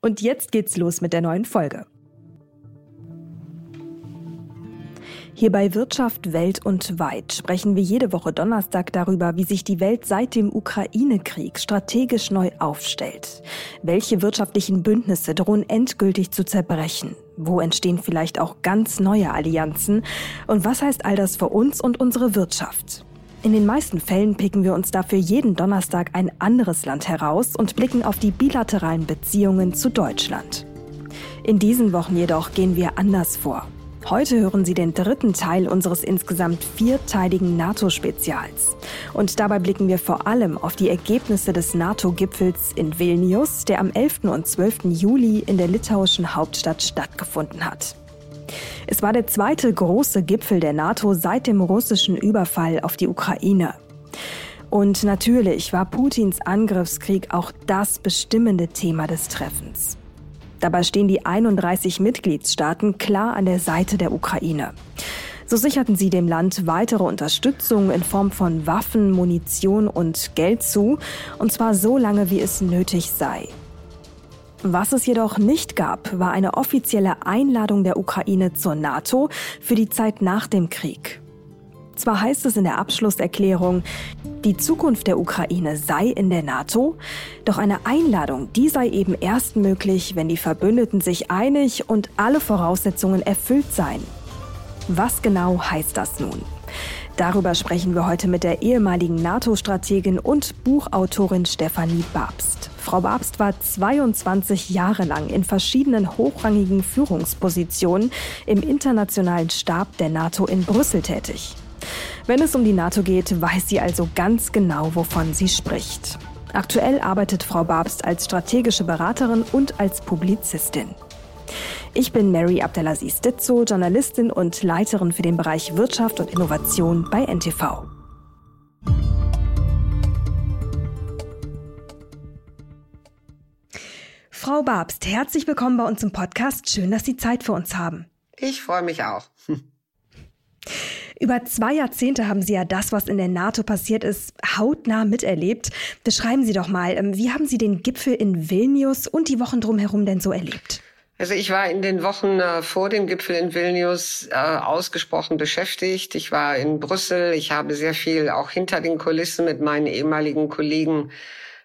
Und jetzt geht's los mit der neuen Folge. Hier bei Wirtschaft Welt und Weit sprechen wir jede Woche Donnerstag darüber, wie sich die Welt seit dem Ukraine-Krieg strategisch neu aufstellt. Welche wirtschaftlichen Bündnisse drohen endgültig zu zerbrechen? Wo entstehen vielleicht auch ganz neue Allianzen? Und was heißt all das für uns und unsere Wirtschaft? In den meisten Fällen picken wir uns dafür jeden Donnerstag ein anderes Land heraus und blicken auf die bilateralen Beziehungen zu Deutschland. In diesen Wochen jedoch gehen wir anders vor. Heute hören Sie den dritten Teil unseres insgesamt vierteiligen NATO-Spezials. Und dabei blicken wir vor allem auf die Ergebnisse des NATO-Gipfels in Vilnius, der am 11. und 12. Juli in der litauischen Hauptstadt stattgefunden hat. Es war der zweite große Gipfel der NATO seit dem russischen Überfall auf die Ukraine. Und natürlich war Putins Angriffskrieg auch das bestimmende Thema des Treffens. Dabei stehen die 31 Mitgliedstaaten klar an der Seite der Ukraine. So sicherten sie dem Land weitere Unterstützung in Form von Waffen, Munition und Geld zu, und zwar so lange, wie es nötig sei. Was es jedoch nicht gab, war eine offizielle Einladung der Ukraine zur NATO für die Zeit nach dem Krieg. Zwar heißt es in der Abschlusserklärung, die Zukunft der Ukraine sei in der NATO, doch eine Einladung, die sei eben erst möglich, wenn die Verbündeten sich einig und alle Voraussetzungen erfüllt seien. Was genau heißt das nun? Darüber sprechen wir heute mit der ehemaligen NATO-Strategin und Buchautorin Stefanie Babst. Frau Babst war 22 Jahre lang in verschiedenen hochrangigen Führungspositionen im internationalen Stab der NATO in Brüssel tätig. Wenn es um die NATO geht, weiß sie also ganz genau, wovon sie spricht. Aktuell arbeitet Frau Babst als strategische Beraterin und als Publizistin. Ich bin Mary Abdelaziz Ditzo, Journalistin und Leiterin für den Bereich Wirtschaft und Innovation bei NTV. Frau Babst, herzlich willkommen bei uns im Podcast. Schön, dass Sie Zeit für uns haben. Ich freue mich auch. Über zwei Jahrzehnte haben Sie ja das, was in der NATO passiert ist, hautnah miterlebt. Beschreiben Sie doch mal, ähm, wie haben Sie den Gipfel in Vilnius und die Wochen drumherum denn so erlebt? Also ich war in den Wochen äh, vor dem Gipfel in Vilnius äh, ausgesprochen beschäftigt. Ich war in Brüssel. Ich habe sehr viel auch hinter den Kulissen mit meinen ehemaligen Kollegen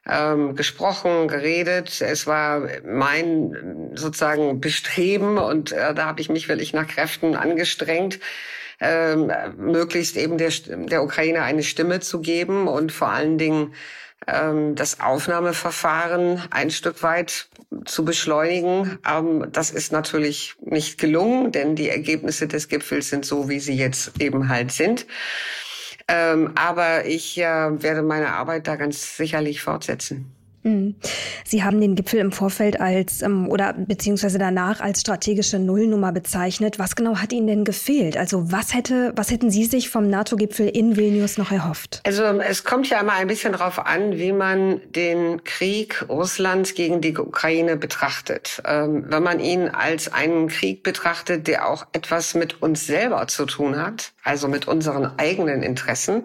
ähm, gesprochen, geredet. Es war mein sozusagen Bestreben und äh, da habe ich mich wirklich nach Kräften angestrengt, ähm, möglichst eben der, der Ukraine eine Stimme zu geben und vor allen Dingen ähm, das Aufnahmeverfahren ein Stück weit zu beschleunigen. Ähm, das ist natürlich nicht gelungen, denn die Ergebnisse des Gipfels sind so, wie sie jetzt eben halt sind. Ähm, aber ich äh, werde meine Arbeit da ganz sicherlich fortsetzen. Mhm. Sie haben den Gipfel im Vorfeld als ähm, oder beziehungsweise danach als strategische Nullnummer bezeichnet. Was genau hat Ihnen denn gefehlt? Also was hätte, was hätten Sie sich vom NATO-Gipfel in Vilnius noch erhofft? Also es kommt ja immer ein bisschen darauf an, wie man den Krieg Russlands gegen die Ukraine betrachtet. Ähm, wenn man ihn als einen Krieg betrachtet, der auch etwas mit uns selber zu tun hat, also mit unseren eigenen Interessen,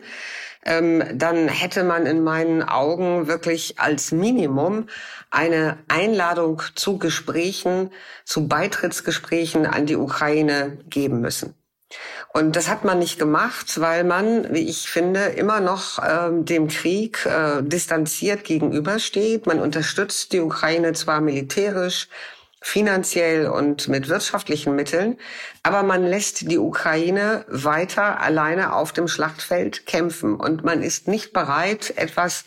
ähm, dann hätte man in meinen Augen wirklich als Minimum eine Einladung zu Gesprächen, zu Beitrittsgesprächen an die Ukraine geben müssen. Und das hat man nicht gemacht, weil man, wie ich finde, immer noch äh, dem Krieg äh, distanziert gegenübersteht. Man unterstützt die Ukraine zwar militärisch, finanziell und mit wirtschaftlichen Mitteln. Aber man lässt die Ukraine weiter alleine auf dem Schlachtfeld kämpfen. Und man ist nicht bereit, etwas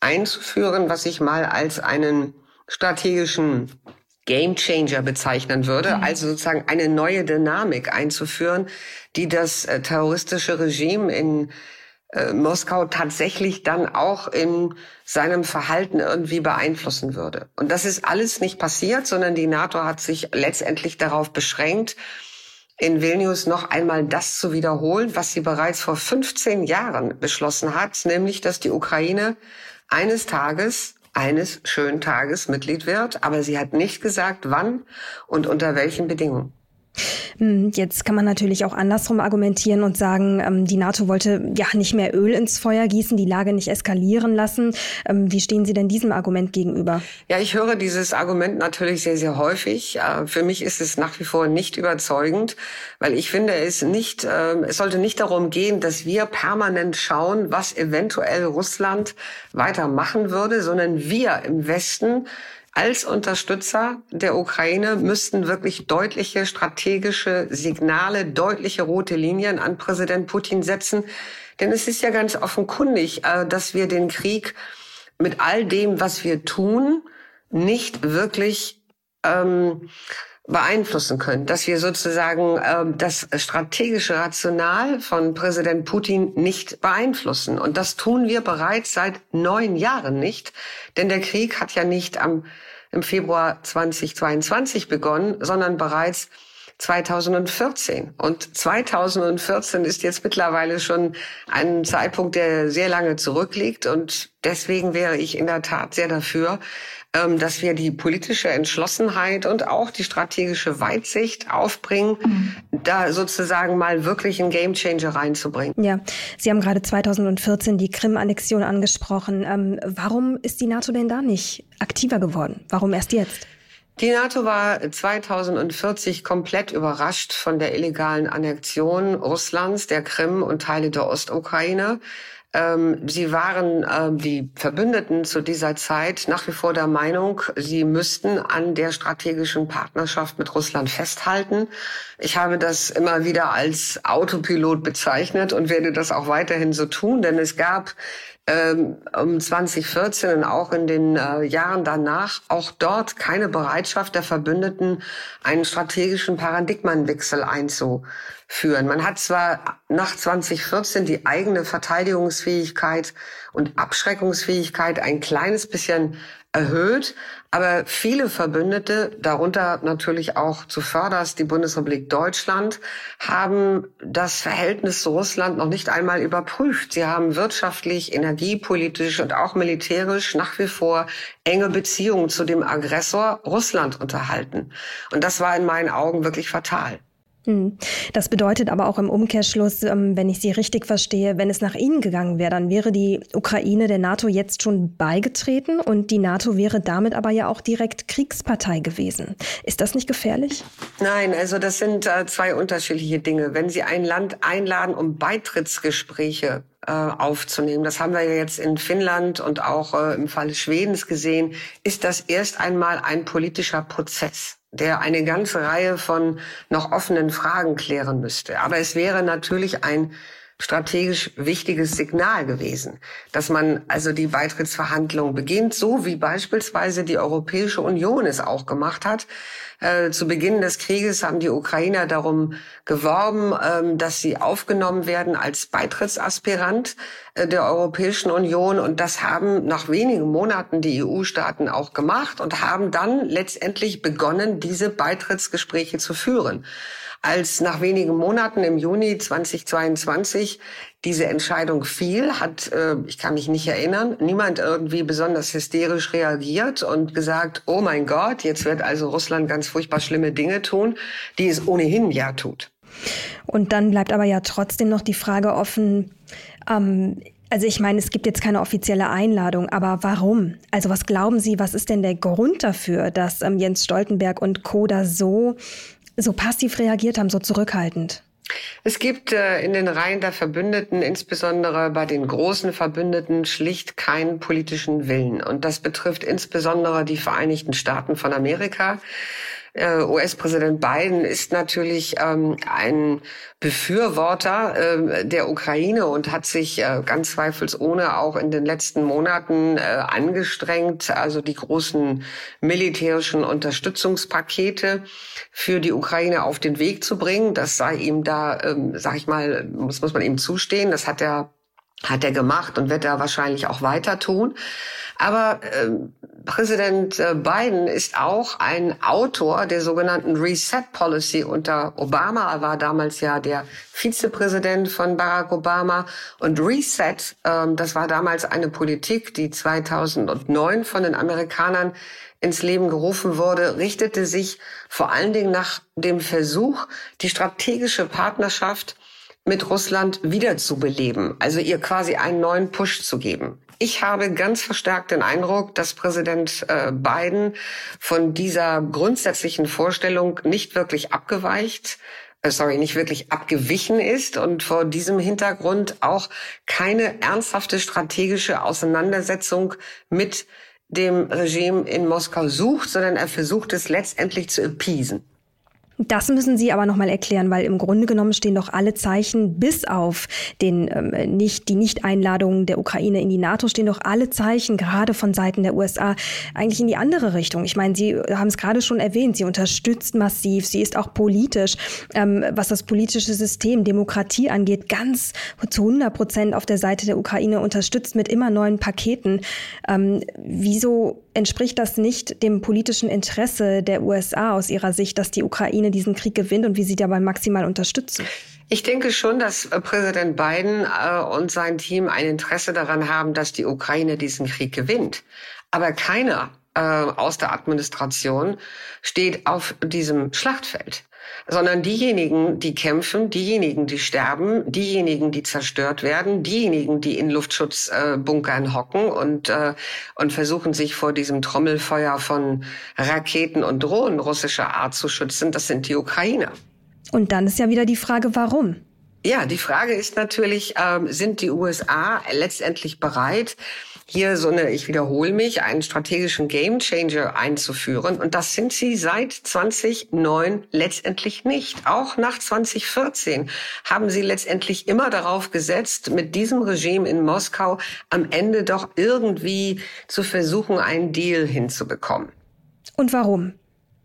einzuführen, was ich mal als einen strategischen Game Changer bezeichnen würde, mhm. also sozusagen eine neue Dynamik einzuführen, die das äh, terroristische Regime in äh, Moskau tatsächlich dann auch in seinem Verhalten irgendwie beeinflussen würde. Und das ist alles nicht passiert, sondern die NATO hat sich letztendlich darauf beschränkt, in Vilnius noch einmal das zu wiederholen, was sie bereits vor 15 Jahren beschlossen hat, nämlich dass die Ukraine eines Tages, eines schönen Tages Mitglied wird, aber sie hat nicht gesagt, wann und unter welchen Bedingungen. Hm, jetzt kann man natürlich auch andersrum argumentieren und sagen, ähm, die NATO wollte ja nicht mehr Öl ins Feuer gießen, die Lage nicht eskalieren lassen. Ähm, wie stehen Sie denn diesem Argument gegenüber? Ja, ich höre dieses Argument natürlich sehr, sehr häufig. Äh, für mich ist es nach wie vor nicht überzeugend, weil ich finde, es nicht, ähm, es sollte nicht darum gehen, dass wir permanent schauen, was eventuell Russland weitermachen würde, sondern wir im Westen als Unterstützer der Ukraine müssten wirklich deutliche strategische Signale, deutliche rote Linien an Präsident Putin setzen. Denn es ist ja ganz offenkundig, äh, dass wir den Krieg mit all dem, was wir tun, nicht wirklich ähm, beeinflussen können, dass wir sozusagen äh, das strategische Rational von Präsident Putin nicht beeinflussen. Und das tun wir bereits seit neun Jahren nicht, denn der Krieg hat ja nicht am im Februar 2022 begonnen, sondern bereits 2014. Und 2014 ist jetzt mittlerweile schon ein Zeitpunkt, der sehr lange zurückliegt. Und deswegen wäre ich in der Tat sehr dafür, dass wir die politische Entschlossenheit und auch die strategische Weitsicht aufbringen, mhm. da sozusagen mal wirklich einen Gamechanger reinzubringen. Ja, Sie haben gerade 2014 die Krim-Annexion angesprochen. Ähm, warum ist die NATO denn da nicht aktiver geworden? Warum erst jetzt? Die NATO war 2040 komplett überrascht von der illegalen Annexion Russlands, der Krim und Teile der Ostukraine. Ähm, sie waren ähm, die Verbündeten zu dieser Zeit nach wie vor der Meinung, sie müssten an der strategischen Partnerschaft mit Russland festhalten. Ich habe das immer wieder als Autopilot bezeichnet und werde das auch weiterhin so tun, denn es gab ähm, um 2014 und auch in den äh, Jahren danach auch dort keine Bereitschaft der Verbündeten, einen strategischen Paradigmenwechsel einzuführen. Man hat zwar nach 2014 die eigene Verteidigungsfähigkeit und Abschreckungsfähigkeit ein kleines bisschen erhöht. Aber viele Verbündete, darunter natürlich auch zuvörderst die Bundesrepublik Deutschland, haben das Verhältnis zu Russland noch nicht einmal überprüft. Sie haben wirtschaftlich, energiepolitisch und auch militärisch nach wie vor enge Beziehungen zu dem Aggressor Russland unterhalten. Und das war in meinen Augen wirklich fatal. Hm. Das bedeutet aber auch im Umkehrschluss, ähm, wenn ich Sie richtig verstehe, wenn es nach Ihnen gegangen wäre, dann wäre die Ukraine der NATO jetzt schon beigetreten und die NATO wäre damit aber ja auch direkt Kriegspartei gewesen. Ist das nicht gefährlich? Nein, also das sind äh, zwei unterschiedliche Dinge. Wenn Sie ein Land einladen, um Beitrittsgespräche äh, aufzunehmen. Das haben wir ja jetzt in Finnland und auch äh, im Falle Schwedens gesehen, ist das erst einmal ein politischer Prozess der eine ganze Reihe von noch offenen Fragen klären müsste. Aber es wäre natürlich ein strategisch wichtiges Signal gewesen, dass man also die Beitrittsverhandlungen beginnt, so wie beispielsweise die Europäische Union es auch gemacht hat. Äh, zu Beginn des Krieges haben die Ukrainer darum geworben, ähm, dass sie aufgenommen werden als Beitrittsaspirant äh, der Europäischen Union. Und das haben nach wenigen Monaten die EU-Staaten auch gemacht und haben dann letztendlich begonnen, diese Beitrittsgespräche zu führen als nach wenigen Monaten im Juni 2022 diese Entscheidung fiel, hat, äh, ich kann mich nicht erinnern, niemand irgendwie besonders hysterisch reagiert und gesagt, oh mein Gott, jetzt wird also Russland ganz furchtbar schlimme Dinge tun, die es ohnehin ja tut. Und dann bleibt aber ja trotzdem noch die Frage offen, ähm, also ich meine, es gibt jetzt keine offizielle Einladung, aber warum? Also was glauben Sie, was ist denn der Grund dafür, dass ähm, Jens Stoltenberg und Co. da so so passiv reagiert haben, so zurückhaltend? Es gibt äh, in den Reihen der Verbündeten, insbesondere bei den großen Verbündeten, schlicht keinen politischen Willen. Und das betrifft insbesondere die Vereinigten Staaten von Amerika. Äh, US-Präsident Biden ist natürlich ähm, ein Befürworter äh, der Ukraine und hat sich äh, ganz zweifelsohne auch in den letzten Monaten äh, angestrengt, also die großen militärischen Unterstützungspakete für die Ukraine auf den Weg zu bringen. Das sei ihm da, ähm, sag ich mal, muss, muss man ihm zustehen. Das hat er hat er gemacht und wird er wahrscheinlich auch weiter tun. Aber äh, Präsident Biden ist auch ein Autor der sogenannten Reset Policy unter Obama. Er war damals ja der Vizepräsident von Barack Obama. Und Reset, äh, das war damals eine Politik, die 2009 von den Amerikanern ins Leben gerufen wurde, richtete sich vor allen Dingen nach dem Versuch, die strategische Partnerschaft mit Russland wiederzubeleben, also ihr quasi einen neuen Push zu geben. Ich habe ganz verstärkt den Eindruck, dass Präsident äh, Biden von dieser grundsätzlichen Vorstellung nicht wirklich abgeweicht, äh, sorry, nicht wirklich abgewichen ist und vor diesem Hintergrund auch keine ernsthafte strategische Auseinandersetzung mit dem Regime in Moskau sucht, sondern er versucht es letztendlich zu appeasen. Das müssen Sie aber nochmal erklären, weil im Grunde genommen stehen doch alle Zeichen, bis auf den, ähm, nicht, die Nicht-Einladung der Ukraine in die NATO, stehen doch alle Zeichen, gerade von Seiten der USA, eigentlich in die andere Richtung. Ich meine, Sie haben es gerade schon erwähnt, sie unterstützt massiv, sie ist auch politisch, ähm, was das politische System, Demokratie angeht, ganz zu 100 Prozent auf der Seite der Ukraine unterstützt mit immer neuen Paketen. Ähm, wieso entspricht das nicht dem politischen Interesse der USA aus Ihrer Sicht, dass die Ukraine diesen Krieg gewinnt und wie Sie dabei maximal unterstützen? Ich denke schon, dass äh, Präsident Biden äh, und sein Team ein Interesse daran haben, dass die Ukraine diesen Krieg gewinnt. Aber keiner äh, aus der Administration steht auf diesem Schlachtfeld sondern diejenigen, die kämpfen, diejenigen, die sterben, diejenigen, die zerstört werden, diejenigen, die in Luftschutzbunkern hocken und, äh, und versuchen, sich vor diesem Trommelfeuer von Raketen und Drohnen russischer Art zu schützen, das sind die Ukrainer. Und dann ist ja wieder die Frage, warum? Ja, die Frage ist natürlich, äh, sind die USA letztendlich bereit, hier so eine, ich wiederhole mich, einen strategischen Gamechanger einzuführen. Und das sind sie seit 2009 letztendlich nicht. Auch nach 2014 haben sie letztendlich immer darauf gesetzt, mit diesem Regime in Moskau am Ende doch irgendwie zu versuchen, einen Deal hinzubekommen. Und warum?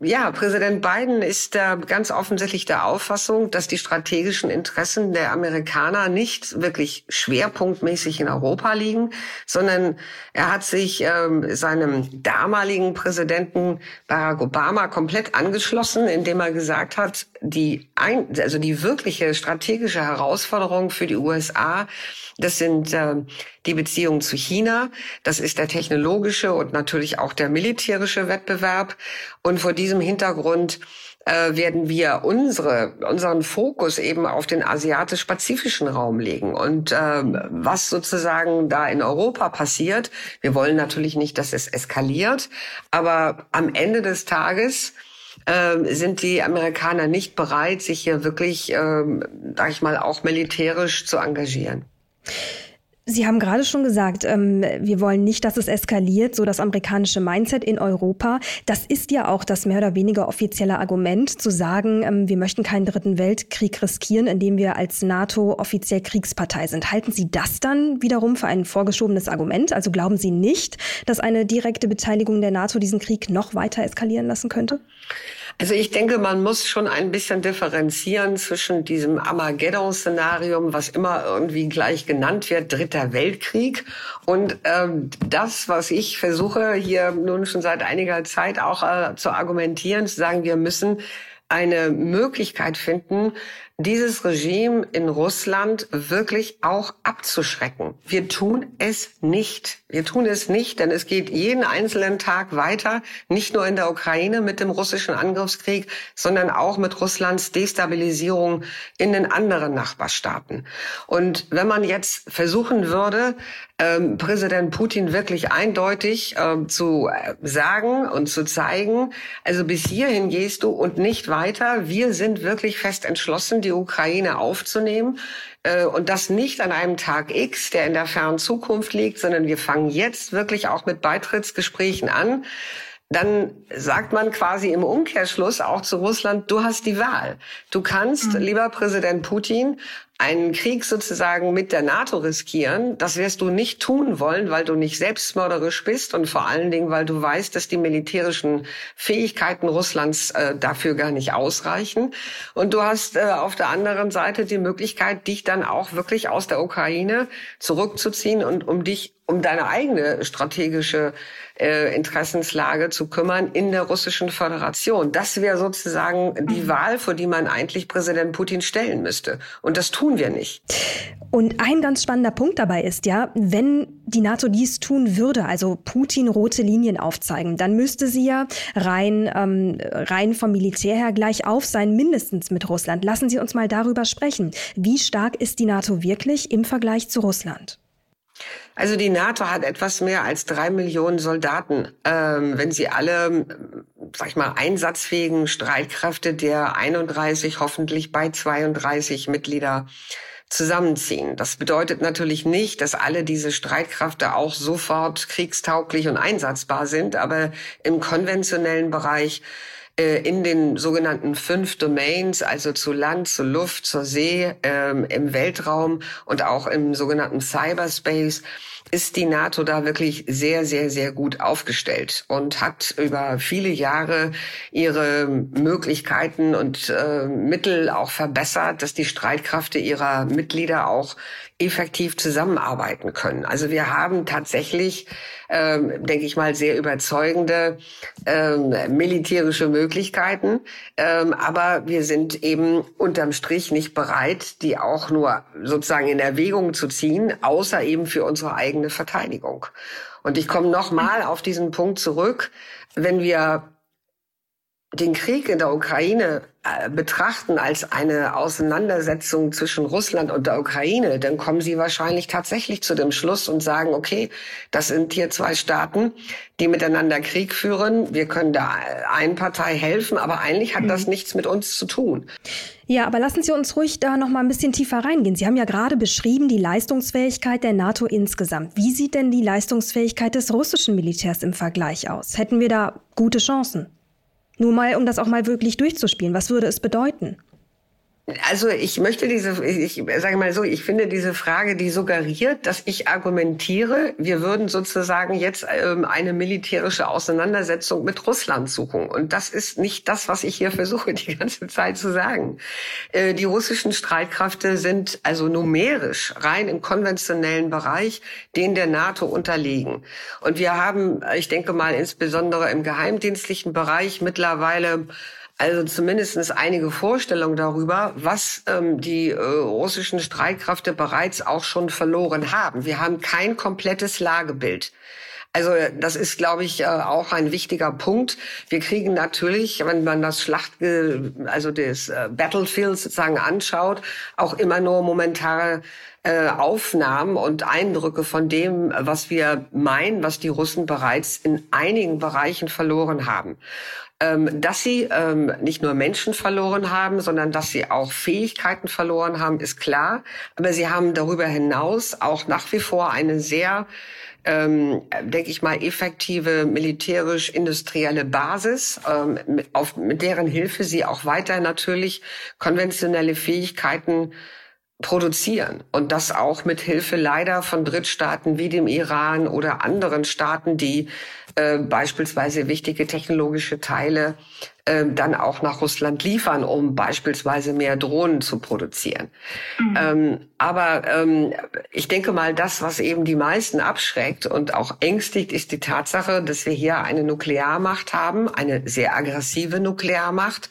Ja, Präsident Biden ist äh, ganz offensichtlich der Auffassung, dass die strategischen Interessen der Amerikaner nicht wirklich schwerpunktmäßig in Europa liegen, sondern er hat sich ähm, seinem damaligen Präsidenten Barack Obama komplett angeschlossen, indem er gesagt hat, die ein, also die wirkliche strategische Herausforderung für die USA das sind äh, die Beziehungen zu China. Das ist der technologische und natürlich auch der militärische Wettbewerb. Und vor diesem Hintergrund äh, werden wir unsere, unseren Fokus eben auf den asiatisch-pazifischen Raum legen. Und äh, was sozusagen da in Europa passiert, wir wollen natürlich nicht, dass es eskaliert, aber am Ende des Tages äh, sind die Amerikaner nicht bereit, sich hier wirklich, äh, sag ich mal, auch militärisch zu engagieren. Sie haben gerade schon gesagt, ähm, wir wollen nicht, dass es eskaliert, so das amerikanische Mindset in Europa. Das ist ja auch das mehr oder weniger offizielle Argument, zu sagen, ähm, wir möchten keinen dritten Weltkrieg riskieren, indem wir als NATO offiziell Kriegspartei sind. Halten Sie das dann wiederum für ein vorgeschobenes Argument? Also glauben Sie nicht, dass eine direkte Beteiligung der NATO diesen Krieg noch weiter eskalieren lassen könnte? Also ich denke, man muss schon ein bisschen differenzieren zwischen diesem Armageddon-Szenarium, was immer irgendwie gleich genannt wird, Dritter Weltkrieg, und ähm, das, was ich versuche hier nun schon seit einiger Zeit auch äh, zu argumentieren, zu sagen, wir müssen eine Möglichkeit finden, dieses Regime in Russland wirklich auch abzuschrecken. Wir tun es nicht. Wir tun es nicht, denn es geht jeden einzelnen Tag weiter, nicht nur in der Ukraine mit dem russischen Angriffskrieg, sondern auch mit Russlands Destabilisierung in den anderen Nachbarstaaten. Und wenn man jetzt versuchen würde, ähm, Präsident Putin wirklich eindeutig äh, zu äh, sagen und zu zeigen, also bis hierhin gehst du und nicht weiter. Wir sind wirklich fest entschlossen, die Ukraine aufzunehmen. Äh, und das nicht an einem Tag X, der in der fernen Zukunft liegt, sondern wir fangen jetzt wirklich auch mit Beitrittsgesprächen an dann sagt man quasi im Umkehrschluss auch zu Russland, du hast die Wahl. Du kannst, mhm. lieber Präsident Putin, einen Krieg sozusagen mit der NATO riskieren, das wirst du nicht tun wollen, weil du nicht selbstmörderisch bist und vor allen Dingen, weil du weißt, dass die militärischen Fähigkeiten Russlands äh, dafür gar nicht ausreichen. Und du hast äh, auf der anderen Seite die Möglichkeit, dich dann auch wirklich aus der Ukraine zurückzuziehen und um dich um deine eigene strategische äh, Interessenslage zu kümmern in der russischen Föderation. Das wäre sozusagen die mhm. Wahl, vor die man eigentlich Präsident Putin stellen müsste. Und das tun wir nicht. Und ein ganz spannender Punkt dabei ist ja, wenn die NATO dies tun würde, also Putin rote Linien aufzeigen, dann müsste sie ja rein, ähm, rein vom Militär her gleich auf sein, mindestens mit Russland. Lassen Sie uns mal darüber sprechen. Wie stark ist die NATO wirklich im Vergleich zu Russland? Also die NATO hat etwas mehr als drei Millionen Soldaten. Ähm, wenn sie alle, sag ich mal, einsatzfähigen Streitkräfte der 31, hoffentlich bei 32 Mitglieder zusammenziehen. Das bedeutet natürlich nicht, dass alle diese Streitkräfte auch sofort kriegstauglich und einsatzbar sind, aber im konventionellen Bereich äh, in den sogenannten fünf Domains, also zu Land, zu Luft, zur See, ähm, im Weltraum und auch im sogenannten Cyberspace, ist die NATO da wirklich sehr, sehr, sehr gut aufgestellt und hat über viele Jahre ihre Möglichkeiten und äh, Mittel auch verbessert, dass die Streitkräfte ihrer Mitglieder auch effektiv zusammenarbeiten können. Also wir haben tatsächlich, ähm, denke ich mal, sehr überzeugende ähm, militärische Möglichkeiten, ähm, aber wir sind eben unterm Strich nicht bereit, die auch nur sozusagen in Erwägung zu ziehen, außer eben für unsere eigene Verteidigung. Und ich komme noch mal auf diesen Punkt zurück, wenn wir den Krieg in der Ukraine betrachten als eine Auseinandersetzung zwischen Russland und der Ukraine, dann kommen Sie wahrscheinlich tatsächlich zu dem Schluss und sagen, okay, das sind hier zwei Staaten, die miteinander Krieg führen. Wir können der einen Partei helfen, aber eigentlich hat das mhm. nichts mit uns zu tun. Ja, aber lassen Sie uns ruhig da noch mal ein bisschen tiefer reingehen. Sie haben ja gerade beschrieben die Leistungsfähigkeit der NATO insgesamt. Wie sieht denn die Leistungsfähigkeit des russischen Militärs im Vergleich aus? Hätten wir da gute Chancen? Nur mal, um das auch mal wirklich durchzuspielen. Was würde es bedeuten? Also ich möchte diese, ich sage mal so, ich finde diese Frage, die suggeriert, dass ich argumentiere, wir würden sozusagen jetzt ähm, eine militärische Auseinandersetzung mit Russland suchen. Und das ist nicht das, was ich hier versuche, die ganze Zeit zu sagen. Äh, die russischen Streitkräfte sind also numerisch rein im konventionellen Bereich den der NATO unterlegen. Und wir haben, ich denke mal, insbesondere im geheimdienstlichen Bereich mittlerweile also zumindestens einige Vorstellungen darüber, was ähm, die äh, russischen Streitkräfte bereits auch schon verloren haben. Wir haben kein komplettes Lagebild. Also das ist, glaube ich, äh, auch ein wichtiger Punkt. Wir kriegen natürlich, wenn man das Schlacht, also das äh, Battlefield sozusagen anschaut, auch immer nur momentare äh, Aufnahmen und Eindrücke von dem, was wir meinen, was die Russen bereits in einigen Bereichen verloren haben ähm, dass sie ähm, nicht nur Menschen verloren haben, sondern dass sie auch Fähigkeiten verloren haben, ist klar. Aber sie haben darüber hinaus auch nach wie vor eine sehr ähm, denke ich mal, effektive militärisch-industrielle Basis, ähm, mit, auf, mit deren Hilfe sie auch weiter natürlich konventionelle Fähigkeiten produzieren. Und das auch mit Hilfe leider von Drittstaaten wie dem Iran oder anderen Staaten, die äh, beispielsweise wichtige technologische Teile äh, dann auch nach Russland liefern, um beispielsweise mehr Drohnen zu produzieren. Mhm. Ähm, aber ähm, ich denke mal, das, was eben die meisten abschreckt und auch ängstigt, ist die Tatsache, dass wir hier eine Nuklearmacht haben, eine sehr aggressive Nuklearmacht,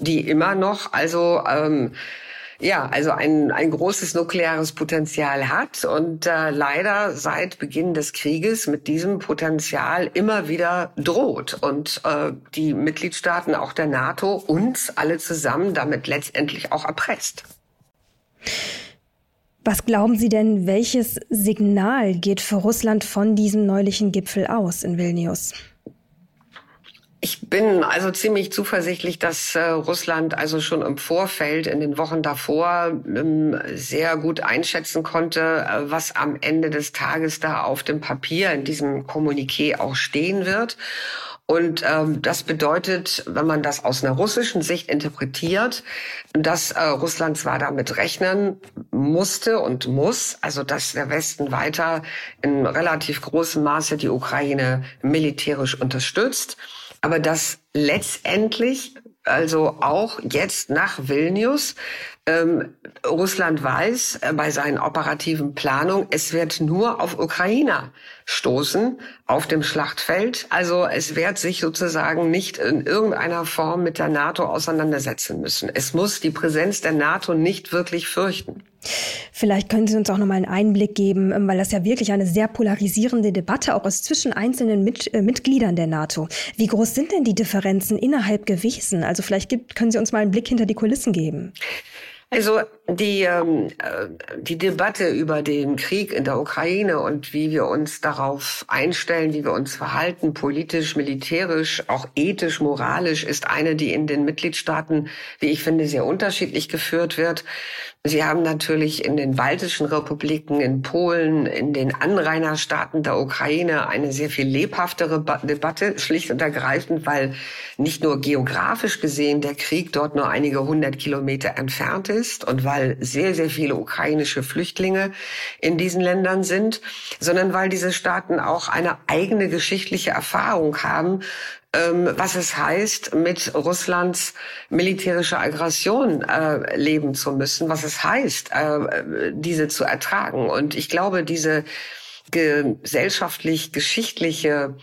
die immer noch also ähm, ja, also ein, ein großes nukleares Potenzial hat und äh, leider seit Beginn des Krieges mit diesem Potenzial immer wieder droht und äh, die Mitgliedstaaten auch der NATO uns alle zusammen damit letztendlich auch erpresst. Was glauben Sie denn, welches Signal geht für Russland von diesem neulichen Gipfel aus in Vilnius? Ich bin also ziemlich zuversichtlich, dass äh, Russland also schon im Vorfeld, in den Wochen davor, ähm, sehr gut einschätzen konnte, äh, was am Ende des Tages da auf dem Papier in diesem Kommuniqué auch stehen wird. Und ähm, das bedeutet, wenn man das aus einer russischen Sicht interpretiert, dass äh, Russland zwar damit rechnen musste und muss, also dass der Westen weiter in relativ großem Maße die Ukraine militärisch unterstützt, aber dass letztendlich also auch jetzt nach Vilnius ähm, Russland weiß äh, bei seinen operativen Planungen, es wird nur auf Ukrainer stoßen auf dem Schlachtfeld. Also es wird sich sozusagen nicht in irgendeiner Form mit der NATO auseinandersetzen müssen. Es muss die Präsenz der NATO nicht wirklich fürchten. Vielleicht können Sie uns auch noch mal einen Einblick geben, ähm, weil das ja wirklich eine sehr polarisierende Debatte auch ist zwischen einzelnen Mit äh, Mitgliedern der NATO. Wie groß sind denn die Differenzen innerhalb gewesen? Also vielleicht gibt, können Sie uns mal einen Blick hinter die Kulissen geben. Also die, ähm, äh, die Debatte über den Krieg in der Ukraine und wie wir uns darauf einstellen, wie wir uns verhalten, politisch, militärisch, auch ethisch, moralisch, ist eine, die in den Mitgliedstaaten, wie ich finde, sehr unterschiedlich geführt wird. Sie haben natürlich in den baltischen Republiken, in Polen, in den Anrainerstaaten der Ukraine eine sehr viel lebhaftere Debatte, schlicht und ergreifend, weil nicht nur geografisch gesehen der Krieg dort nur einige hundert Kilometer entfernt ist und weil sehr, sehr viele ukrainische Flüchtlinge in diesen Ländern sind, sondern weil diese Staaten auch eine eigene geschichtliche Erfahrung haben, was es heißt, mit Russlands militärischer Aggression äh, leben zu müssen, was es heißt, äh, diese zu ertragen. Und ich glaube, diese gesellschaftlich-geschichtliche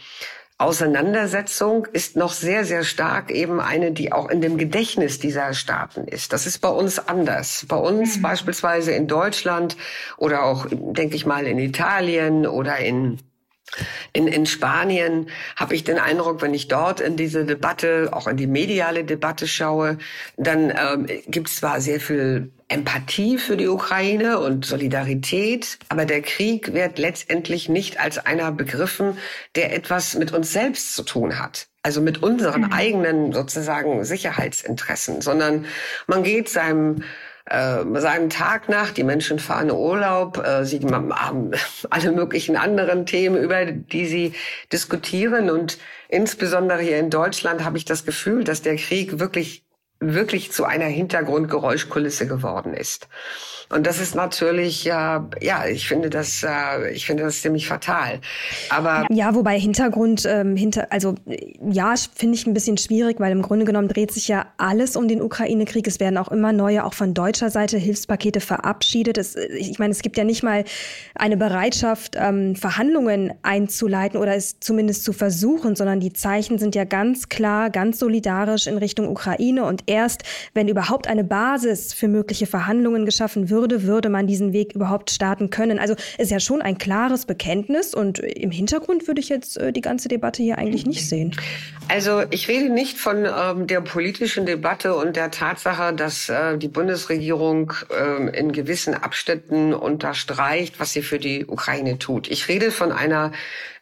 Auseinandersetzung ist noch sehr, sehr stark eben eine, die auch in dem Gedächtnis dieser Staaten ist. Das ist bei uns anders. Bei uns mhm. beispielsweise in Deutschland oder auch, denke ich mal, in Italien oder in in, in Spanien habe ich den Eindruck, wenn ich dort in diese Debatte, auch in die mediale Debatte schaue, dann ähm, gibt es zwar sehr viel Empathie für die Ukraine und Solidarität, aber der Krieg wird letztendlich nicht als einer begriffen, der etwas mit uns selbst zu tun hat. Also mit unseren mhm. eigenen sozusagen Sicherheitsinteressen, sondern man geht seinem äh, seinen Tag nach. Die Menschen fahren Urlaub, äh, sie haben alle möglichen anderen Themen, über die sie diskutieren. Und insbesondere hier in Deutschland habe ich das Gefühl, dass der Krieg wirklich wirklich zu einer Hintergrundgeräuschkulisse geworden ist. Und das ist natürlich, ja, ja, ich finde das, äh, ich finde das ziemlich fatal. Aber ja, wobei Hintergrund, ähm, hinter, also ja, finde ich ein bisschen schwierig, weil im Grunde genommen dreht sich ja alles um den Ukraine-Krieg. Es werden auch immer neue, auch von deutscher Seite Hilfspakete verabschiedet. Es, ich meine, es gibt ja nicht mal eine Bereitschaft, ähm, Verhandlungen einzuleiten oder es zumindest zu versuchen, sondern die Zeichen sind ja ganz klar, ganz solidarisch in Richtung Ukraine und erst, wenn überhaupt eine Basis für mögliche Verhandlungen geschaffen würde, würde man diesen Weg überhaupt starten können. Also ist ja schon ein klares Bekenntnis und im Hintergrund würde ich jetzt äh, die ganze Debatte hier eigentlich nicht sehen. Also ich rede nicht von ähm, der politischen Debatte und der Tatsache, dass äh, die Bundesregierung äh, in gewissen Abschnitten unterstreicht, was sie für die Ukraine tut. Ich rede von einer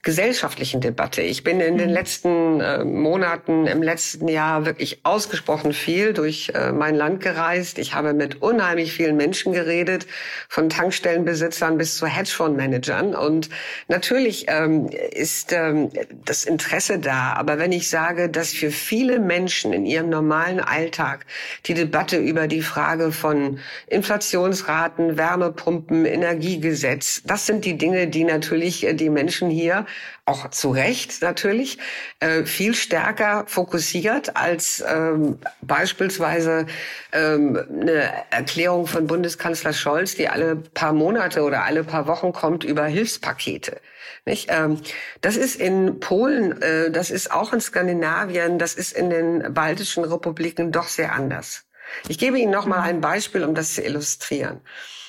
gesellschaftlichen Debatte. Ich bin in den mhm. letzten äh, Monaten, im letzten Jahr wirklich ausgesprochen viel durch äh, mein Land gereist. Ich habe mit unheimlich vielen Menschen geredet, von Tankstellenbesitzern bis zu Hedgefondsmanagern. Und natürlich ähm, ist ähm, das Interesse da. Aber wenn ich sage, dass für viele Menschen in ihrem normalen Alltag die Debatte über die Frage von Inflationsraten, Wärmepumpen, Energiegesetz, das sind die Dinge, die natürlich äh, die Menschen hier auch zu Recht natürlich, äh, viel stärker fokussiert als ähm, beispielsweise ähm, eine Erklärung von Bundeskanzler Scholz, die alle paar Monate oder alle paar Wochen kommt über Hilfspakete. Nicht? Ähm, das ist in Polen, äh, das ist auch in Skandinavien, das ist in den baltischen Republiken doch sehr anders. Ich gebe Ihnen noch mal ein Beispiel, um das zu illustrieren.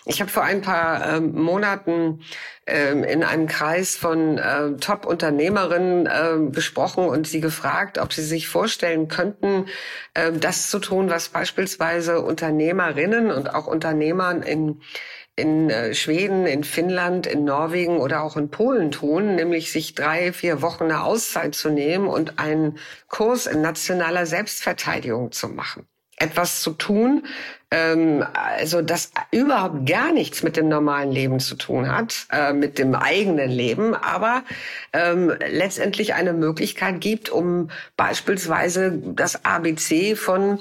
Ich habe vor ein paar ähm, Monaten ähm, in einem Kreis von äh, Top-Unternehmerinnen äh, gesprochen und sie gefragt, ob sie sich vorstellen könnten, äh, das zu tun, was beispielsweise Unternehmerinnen und auch Unternehmern in in äh, Schweden, in Finnland, in Norwegen oder auch in Polen tun, nämlich sich drei, vier Wochen eine Auszeit zu nehmen und einen Kurs in nationaler Selbstverteidigung zu machen. Etwas zu tun, ähm, also das überhaupt gar nichts mit dem normalen Leben zu tun hat, äh, mit dem eigenen Leben, aber ähm, letztendlich eine Möglichkeit gibt, um beispielsweise das ABC von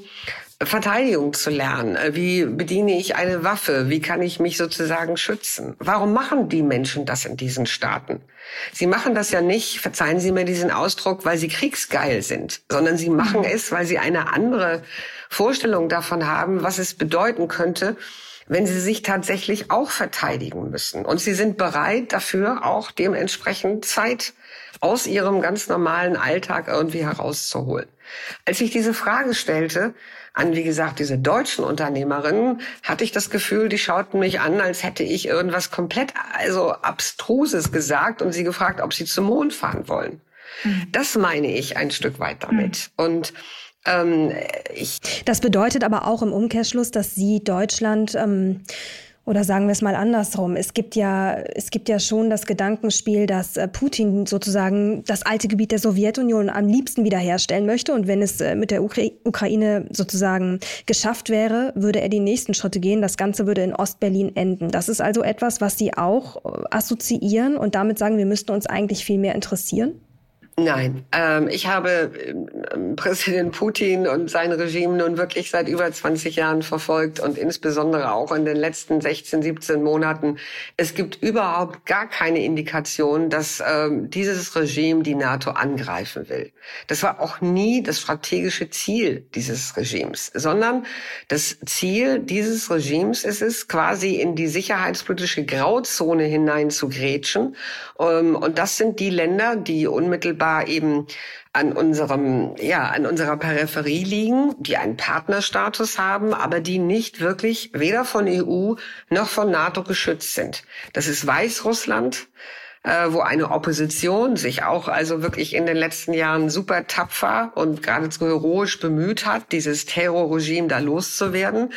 Verteidigung zu lernen. Äh, wie bediene ich eine Waffe? Wie kann ich mich sozusagen schützen? Warum machen die Menschen das in diesen Staaten? Sie machen das ja nicht, verzeihen Sie mir diesen Ausdruck, weil sie kriegsgeil sind, sondern sie machen mhm. es, weil sie eine andere Vorstellung davon haben, was es bedeuten könnte, wenn sie sich tatsächlich auch verteidigen müssen. Und sie sind bereit dafür auch dementsprechend Zeit aus ihrem ganz normalen Alltag irgendwie herauszuholen. Als ich diese Frage stellte, an, wie gesagt, diese deutschen Unternehmerinnen, hatte ich das Gefühl, die schauten mich an, als hätte ich irgendwas komplett, also abstruses gesagt und sie gefragt, ob sie zum Mond fahren wollen. Mhm. Das meine ich ein Stück weit damit. Mhm. Und ähm, das bedeutet aber auch im Umkehrschluss, dass Sie Deutschland ähm, oder sagen wir es mal andersrum. Es gibt ja, es gibt ja schon das Gedankenspiel, dass äh, Putin sozusagen das alte Gebiet der Sowjetunion am liebsten wiederherstellen möchte. Und wenn es äh, mit der Ukra Ukraine sozusagen geschafft wäre, würde er die nächsten Schritte gehen. Das Ganze würde in Ostberlin enden. Das ist also etwas, was Sie auch äh, assoziieren und damit sagen, wir müssten uns eigentlich viel mehr interessieren? Nein, ähm, ich habe ähm, Präsident Putin und sein Regime nun wirklich seit über 20 Jahren verfolgt und insbesondere auch in den letzten 16, 17 Monaten. Es gibt überhaupt gar keine Indikation, dass ähm, dieses Regime die NATO angreifen will. Das war auch nie das strategische Ziel dieses Regimes, sondern das Ziel dieses Regimes ist es, quasi in die sicherheitspolitische Grauzone hinein zu grätschen. Ähm, und das sind die Länder, die unmittelbar unmittelbar eben an unserem, ja, an unserer Peripherie liegen, die einen Partnerstatus haben, aber die nicht wirklich weder von EU noch von NATO geschützt sind. Das ist Weißrussland, äh, wo eine Opposition sich auch also wirklich in den letzten Jahren super tapfer und geradezu heroisch bemüht hat, dieses Terrorregime da loszuwerden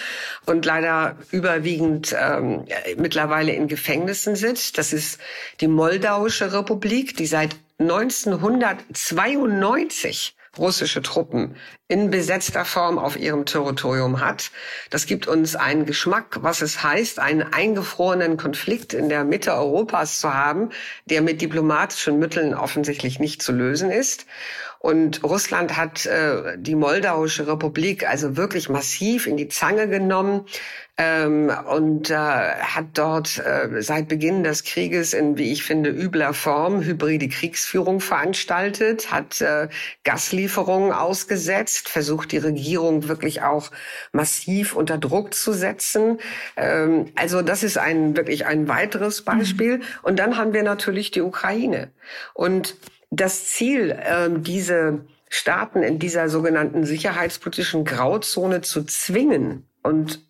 und leider überwiegend ähm, mittlerweile in Gefängnissen sitzt. Das ist die Moldauische Republik, die seit 1992 russische Truppen in besetzter Form auf ihrem Territorium hat. Das gibt uns einen Geschmack, was es heißt, einen eingefrorenen Konflikt in der Mitte Europas zu haben, der mit diplomatischen Mitteln offensichtlich nicht zu lösen ist. Und Russland hat äh, die Moldauische Republik also wirklich massiv in die Zange genommen ähm, und äh, hat dort äh, seit Beginn des Krieges in, wie ich finde, übler Form hybride Kriegsführung veranstaltet, hat äh, Gaslieferungen ausgesetzt, versucht die Regierung wirklich auch massiv unter Druck zu setzen. Ähm, also das ist ein wirklich ein weiteres Beispiel. Mhm. Und dann haben wir natürlich die Ukraine. Und das Ziel, äh, diese Staaten in dieser sogenannten sicherheitspolitischen Grauzone zu zwingen, und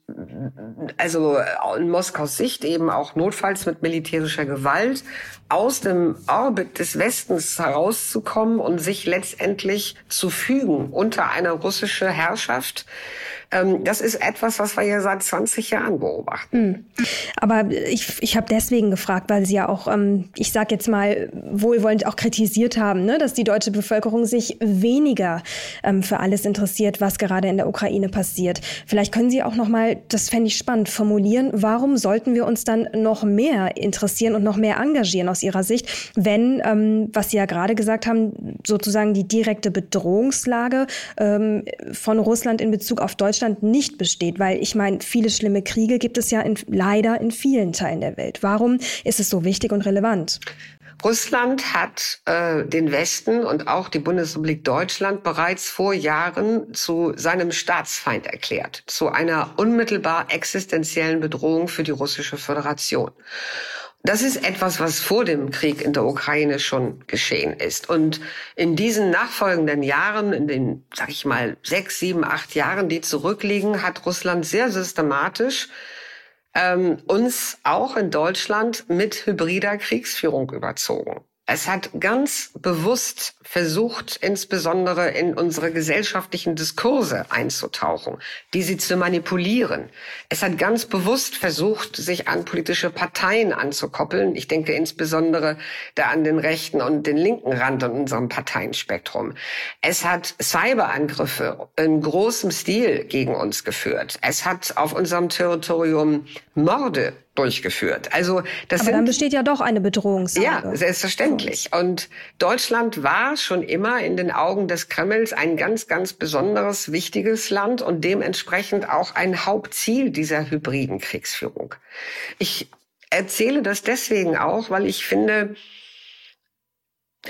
also in Moskaus Sicht eben auch notfalls mit militärischer Gewalt aus dem Orbit des Westens herauszukommen und sich letztendlich zu fügen unter eine russische Herrschaft, ähm, das ist etwas, was wir ja seit 20 Jahren beobachten. Hm. Aber ich, ich habe deswegen gefragt, weil Sie ja auch, ähm, ich sage jetzt mal, wohlwollend auch kritisiert haben, ne, dass die deutsche Bevölkerung sich weniger ähm, für alles interessiert, was gerade in der Ukraine passiert. Vielleicht können Sie auch noch mal, das fände ich spannend, formulieren, warum sollten wir uns dann noch mehr interessieren und noch mehr engagieren aus Ihrer Sicht, wenn, ähm, was Sie ja gerade gesagt haben, sozusagen die direkte Bedrohungslage ähm, von Russland in Bezug auf Deutschland Deutschland nicht besteht? Weil ich meine, viele schlimme Kriege gibt es ja in, leider in vielen Teilen der Welt. Warum ist es so wichtig und relevant? Russland hat äh, den Westen und auch die Bundesrepublik Deutschland bereits vor Jahren zu seinem Staatsfeind erklärt, zu einer unmittelbar existenziellen Bedrohung für die russische Föderation. Das ist etwas, was vor dem Krieg in der Ukraine schon geschehen ist. Und in diesen nachfolgenden Jahren, in den, sag ich mal, sechs, sieben, acht Jahren, die zurückliegen, hat Russland sehr systematisch ähm, uns auch in Deutschland mit hybrider Kriegsführung überzogen. Es hat ganz bewusst versucht, insbesondere in unsere gesellschaftlichen Diskurse einzutauchen, die sie zu manipulieren. Es hat ganz bewusst versucht, sich an politische Parteien anzukoppeln. Ich denke insbesondere da an den rechten und den linken Rand in unserem Parteienspektrum. Es hat Cyberangriffe in großem Stil gegen uns geführt. Es hat auf unserem Territorium Morde durchgeführt. Also das Aber sind, dann besteht ja doch eine Bedrohungslage. Ja, selbstverständlich. Und Deutschland war schon immer in den Augen des Kremls ein ganz, ganz besonderes, wichtiges Land und dementsprechend auch ein Hauptziel dieser hybriden Kriegsführung. Ich erzähle das deswegen auch, weil ich finde,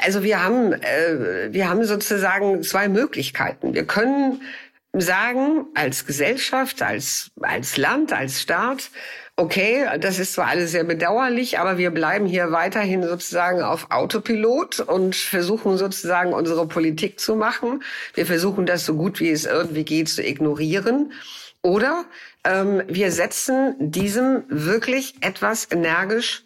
also wir haben, äh, wir haben sozusagen zwei Möglichkeiten. Wir können sagen, als Gesellschaft, als, als Land, als Staat, okay, das ist zwar alles sehr bedauerlich, aber wir bleiben hier weiterhin sozusagen auf Autopilot und versuchen sozusagen unsere Politik zu machen. Wir versuchen das so gut wie es irgendwie geht zu ignorieren. Oder ähm, wir setzen diesem wirklich etwas energisch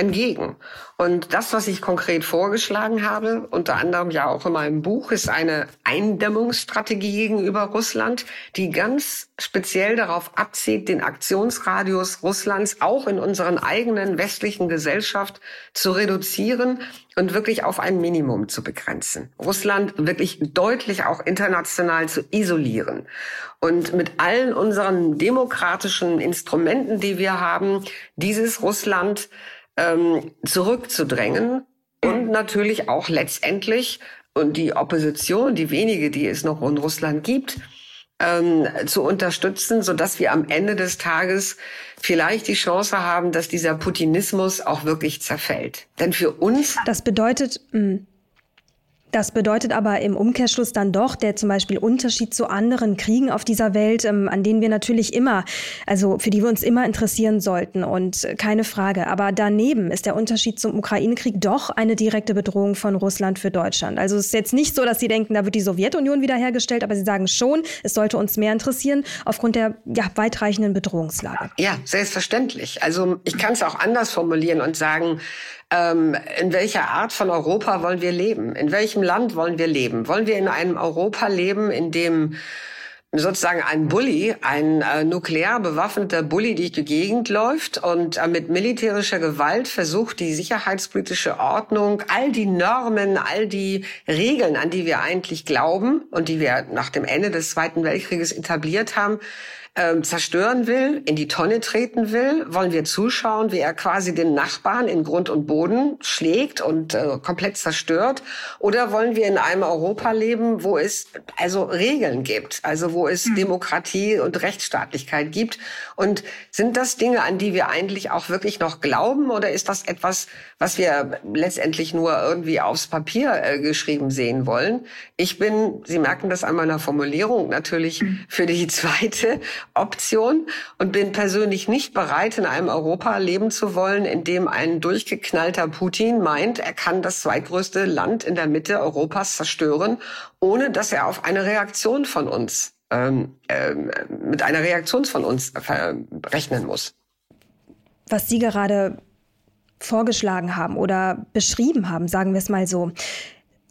entgegen. Und das, was ich konkret vorgeschlagen habe, unter anderem ja auch in meinem Buch, ist eine Eindämmungsstrategie gegenüber Russland, die ganz speziell darauf abzielt, den Aktionsradius Russlands auch in unseren eigenen westlichen Gesellschaft zu reduzieren und wirklich auf ein Minimum zu begrenzen. Russland wirklich deutlich auch international zu isolieren und mit allen unseren demokratischen Instrumenten, die wir haben, dieses Russland ähm, zurückzudrängen und natürlich auch letztendlich und die Opposition, die wenige, die es noch in Russland gibt, ähm, zu unterstützen, so dass wir am Ende des Tages vielleicht die Chance haben, dass dieser Putinismus auch wirklich zerfällt. Denn für uns das bedeutet mh, hm, das bedeutet aber im Umkehrschluss dann doch der zum Beispiel Unterschied zu anderen Kriegen auf dieser Welt, ähm, an denen wir natürlich immer, also für die wir uns immer interessieren sollten und keine Frage. Aber daneben ist der Unterschied zum Ukraine-Krieg doch eine direkte Bedrohung von Russland für Deutschland. Also es ist jetzt nicht so, dass Sie denken, da wird die Sowjetunion wiederhergestellt, aber Sie sagen schon, es sollte uns mehr interessieren aufgrund der ja, weitreichenden Bedrohungslage. Ja, selbstverständlich. Also ich kann es auch anders formulieren und sagen, ähm, in welcher Art von Europa wollen wir leben? In welchem Land wollen wir leben? Wollen wir in einem Europa leben, in dem sozusagen ein Bully, ein äh, nuklear bewaffneter Bully durch die Gegend läuft und äh, mit militärischer Gewalt versucht, die sicherheitspolitische Ordnung, all die Normen, all die Regeln, an die wir eigentlich glauben und die wir nach dem Ende des Zweiten Weltkrieges etabliert haben, ähm, zerstören will, in die Tonne treten will? Wollen wir zuschauen, wie er quasi den Nachbarn in Grund und Boden schlägt und äh, komplett zerstört? Oder wollen wir in einem Europa leben, wo es also Regeln gibt, also wo es mhm. Demokratie und Rechtsstaatlichkeit gibt? Und sind das Dinge, an die wir eigentlich auch wirklich noch glauben? Oder ist das etwas, was wir letztendlich nur irgendwie aufs Papier äh, geschrieben sehen wollen? Ich bin, Sie merken das an meiner Formulierung, natürlich mhm. für die zweite Option und bin persönlich nicht bereit, in einem Europa leben zu wollen, in dem ein durchgeknallter Putin meint, er kann das zweitgrößte Land in der Mitte Europas zerstören, ohne dass er auf eine Reaktion von uns ähm, äh, mit einer Reaktion von uns äh, rechnen muss. Was Sie gerade vorgeschlagen haben oder beschrieben haben, sagen wir es mal so,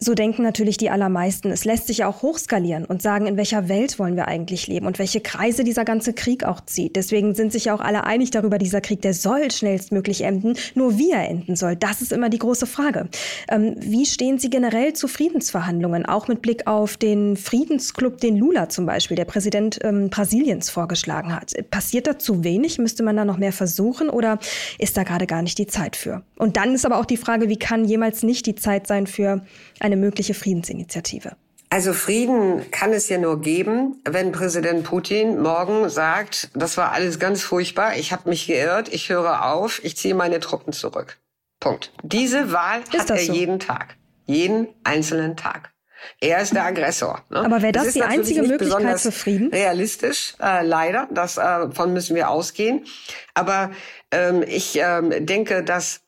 so denken natürlich die allermeisten. Es lässt sich auch hochskalieren und sagen, in welcher Welt wollen wir eigentlich leben und welche Kreise dieser ganze Krieg auch zieht. Deswegen sind sich ja auch alle einig darüber, dieser Krieg, der soll schnellstmöglich enden. Nur wie er enden soll, das ist immer die große Frage. Ähm, wie stehen Sie generell zu Friedensverhandlungen, auch mit Blick auf den Friedensclub, den Lula zum Beispiel, der Präsident ähm, Brasiliens vorgeschlagen hat? Passiert da zu wenig? Müsste man da noch mehr versuchen oder ist da gerade gar nicht die Zeit für? Und dann ist aber auch die Frage, wie kann jemals nicht die Zeit sein für eine mögliche Friedensinitiative? Also Frieden kann es ja nur geben, wenn Präsident Putin morgen sagt, das war alles ganz furchtbar, ich habe mich geirrt, ich höre auf, ich ziehe meine Truppen zurück. Punkt. Diese Wahl ist hat er so? jeden Tag, jeden einzelnen Tag. Er ist der Aggressor. Ne? Aber wäre das, das die einzige Möglichkeit für Frieden? Realistisch, äh, leider. Das, äh, davon müssen wir ausgehen. Aber ähm, ich ähm, denke, dass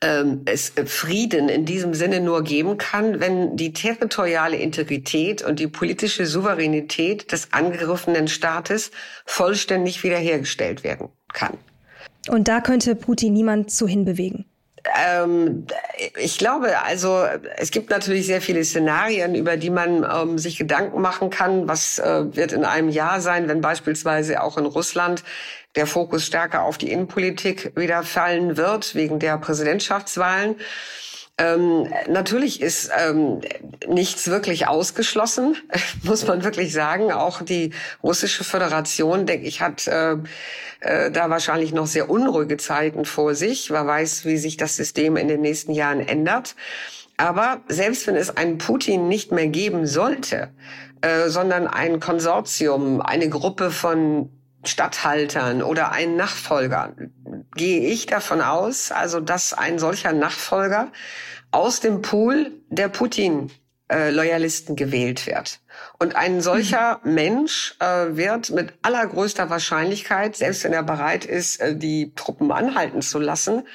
ähm, es Frieden in diesem Sinne nur geben kann, wenn die territoriale Integrität und die politische Souveränität des angegriffenen Staates vollständig wiederhergestellt werden kann. Und da könnte Putin niemand zu hinbewegen. Ähm, ich glaube, also es gibt natürlich sehr viele Szenarien, über die man ähm, sich Gedanken machen kann. Was äh, wird in einem Jahr sein, wenn beispielsweise auch in Russland der Fokus stärker auf die Innenpolitik wieder fallen wird wegen der Präsidentschaftswahlen? Ähm, natürlich ist ähm, nichts wirklich ausgeschlossen, muss man wirklich sagen. Auch die russische Föderation, denke ich, hat äh, äh, da wahrscheinlich noch sehr unruhige Zeiten vor sich. Wer weiß, wie sich das System in den nächsten Jahren ändert. Aber selbst wenn es einen Putin nicht mehr geben sollte, äh, sondern ein Konsortium, eine Gruppe von Statthaltern oder einen Nachfolger, gehe ich davon aus, also dass ein solcher Nachfolger aus dem Pool der Putin Loyalisten gewählt wird. Und ein solcher. Mensch äh, wird mit allergrößter Wahrscheinlichkeit, selbst wenn er bereit ist, äh, die Truppen anhalten zu lassen,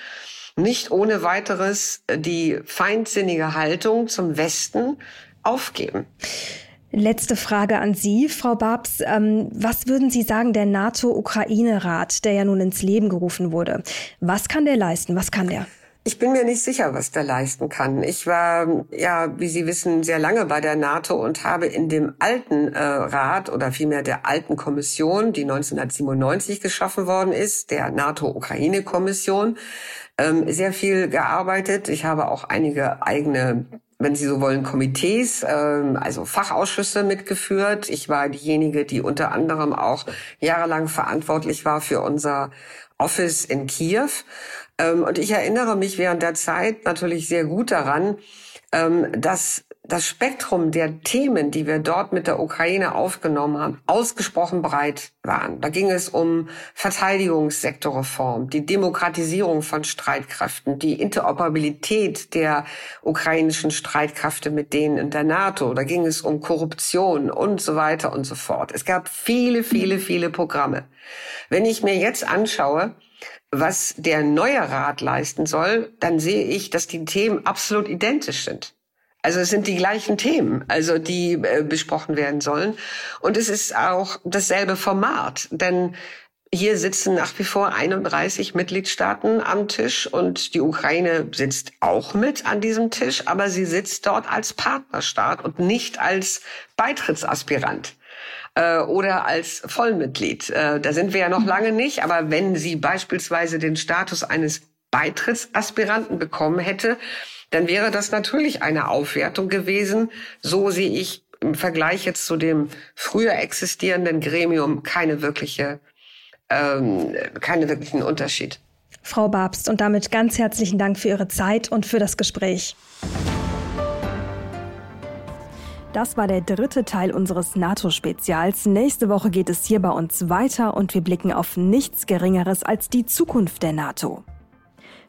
nicht ohne weiteres äh, die feindsinnige Haltung zum Westen aufgeben. Letzte Frage an Sie, Frau Babs. Ähm, was würden Sie sagen, der NATO-Ukraine-Rat, der ja nun ins Leben gerufen wurde? Was kann der leisten? Was kann der? Ich bin mir nicht sicher, was der leisten kann. Ich war, ja, wie Sie wissen, sehr lange bei der NATO und habe in dem alten äh, Rat oder vielmehr der alten Kommission, die 1997 geschaffen worden ist, der NATO-Ukraine-Kommission, ähm, sehr viel gearbeitet. Ich habe auch einige eigene wenn Sie so wollen, Komitees, ähm, also Fachausschüsse mitgeführt. Ich war diejenige, die unter anderem auch jahrelang verantwortlich war für unser Office in Kiew. Ähm, und ich erinnere mich während der Zeit natürlich sehr gut daran, ähm, dass das Spektrum der Themen, die wir dort mit der Ukraine aufgenommen haben, ausgesprochen breit waren. Da ging es um Verteidigungssektorreform, die Demokratisierung von Streitkräften, die Interoperabilität der ukrainischen Streitkräfte mit denen in der NATO. Da ging es um Korruption und so weiter und so fort. Es gab viele, viele, viele Programme. Wenn ich mir jetzt anschaue, was der neue Rat leisten soll, dann sehe ich, dass die Themen absolut identisch sind. Also es sind die gleichen Themen, also die äh, besprochen werden sollen. Und es ist auch dasselbe Format, denn hier sitzen nach wie vor 31 Mitgliedstaaten am Tisch und die Ukraine sitzt auch mit an diesem Tisch, aber sie sitzt dort als Partnerstaat und nicht als Beitrittsaspirant äh, oder als Vollmitglied. Äh, da sind wir ja noch lange nicht, aber wenn sie beispielsweise den Status eines Beitrittsaspiranten bekommen hätte, dann wäre das natürlich eine Aufwertung gewesen. So sehe ich im Vergleich jetzt zu dem früher existierenden Gremium keine wirkliche, ähm, keine wirklichen Unterschied. Frau Babst, und damit ganz herzlichen Dank für Ihre Zeit und für das Gespräch. Das war der dritte Teil unseres NATO-Spezials. Nächste Woche geht es hier bei uns weiter und wir blicken auf nichts Geringeres als die Zukunft der NATO.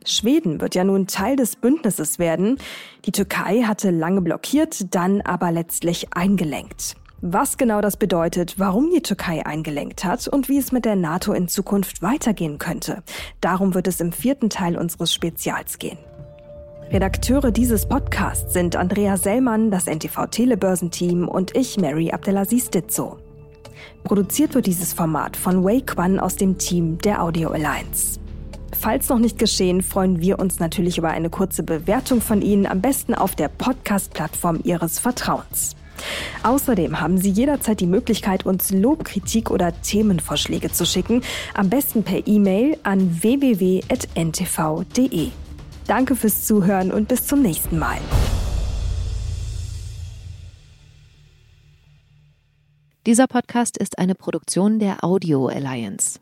Schweden wird ja nun Teil des Bündnisses werden. Die Türkei hatte lange blockiert, dann aber letztlich eingelenkt. Was genau das bedeutet, warum die Türkei eingelenkt hat und wie es mit der NATO in Zukunft weitergehen könnte, darum wird es im vierten Teil unseres Spezials gehen. Redakteure dieses Podcasts sind Andrea Sellmann, das NTV Telebörsenteam und ich, Mary Abdelaziz Ditzo. Produziert wird dieses Format von Wei Quan aus dem Team der Audio Alliance. Falls noch nicht geschehen, freuen wir uns natürlich über eine kurze Bewertung von Ihnen, am besten auf der Podcast-Plattform Ihres Vertrauens. Außerdem haben Sie jederzeit die Möglichkeit, uns Lob, Kritik oder Themenvorschläge zu schicken, am besten per E-Mail an www.ntv.de. Danke fürs Zuhören und bis zum nächsten Mal. Dieser Podcast ist eine Produktion der Audio Alliance.